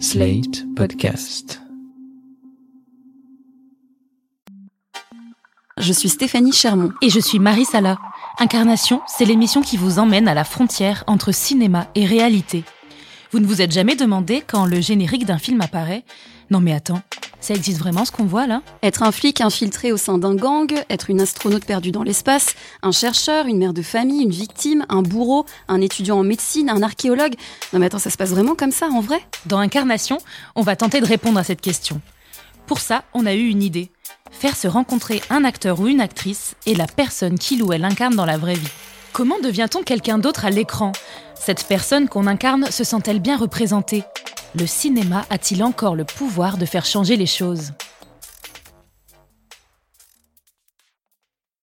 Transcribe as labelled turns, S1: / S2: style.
S1: Slate Podcast.
S2: Je suis Stéphanie Chermont.
S3: Et je suis Marie Sala. Incarnation, c'est l'émission qui vous emmène à la frontière entre cinéma et réalité. Vous ne vous êtes jamais demandé quand le générique d'un film apparaît Non mais attends, ça existe vraiment ce qu'on voit là?
S2: Être un flic infiltré au sein d'un gang, être une astronaute perdue dans l'espace, un chercheur, une mère de famille, une victime, un bourreau, un étudiant en médecine, un archéologue. Non mais attends, ça se passe vraiment comme ça en vrai?
S3: Dans Incarnation, on va tenter de répondre à cette question. Pour ça, on a eu une idée. Faire se rencontrer un acteur ou une actrice et la personne qu'il ou elle incarne dans la vraie vie. Comment devient-on quelqu'un d'autre à l'écran? Cette personne qu'on incarne se sent-elle bien représentée? Le cinéma a-t-il encore le pouvoir de faire changer les choses?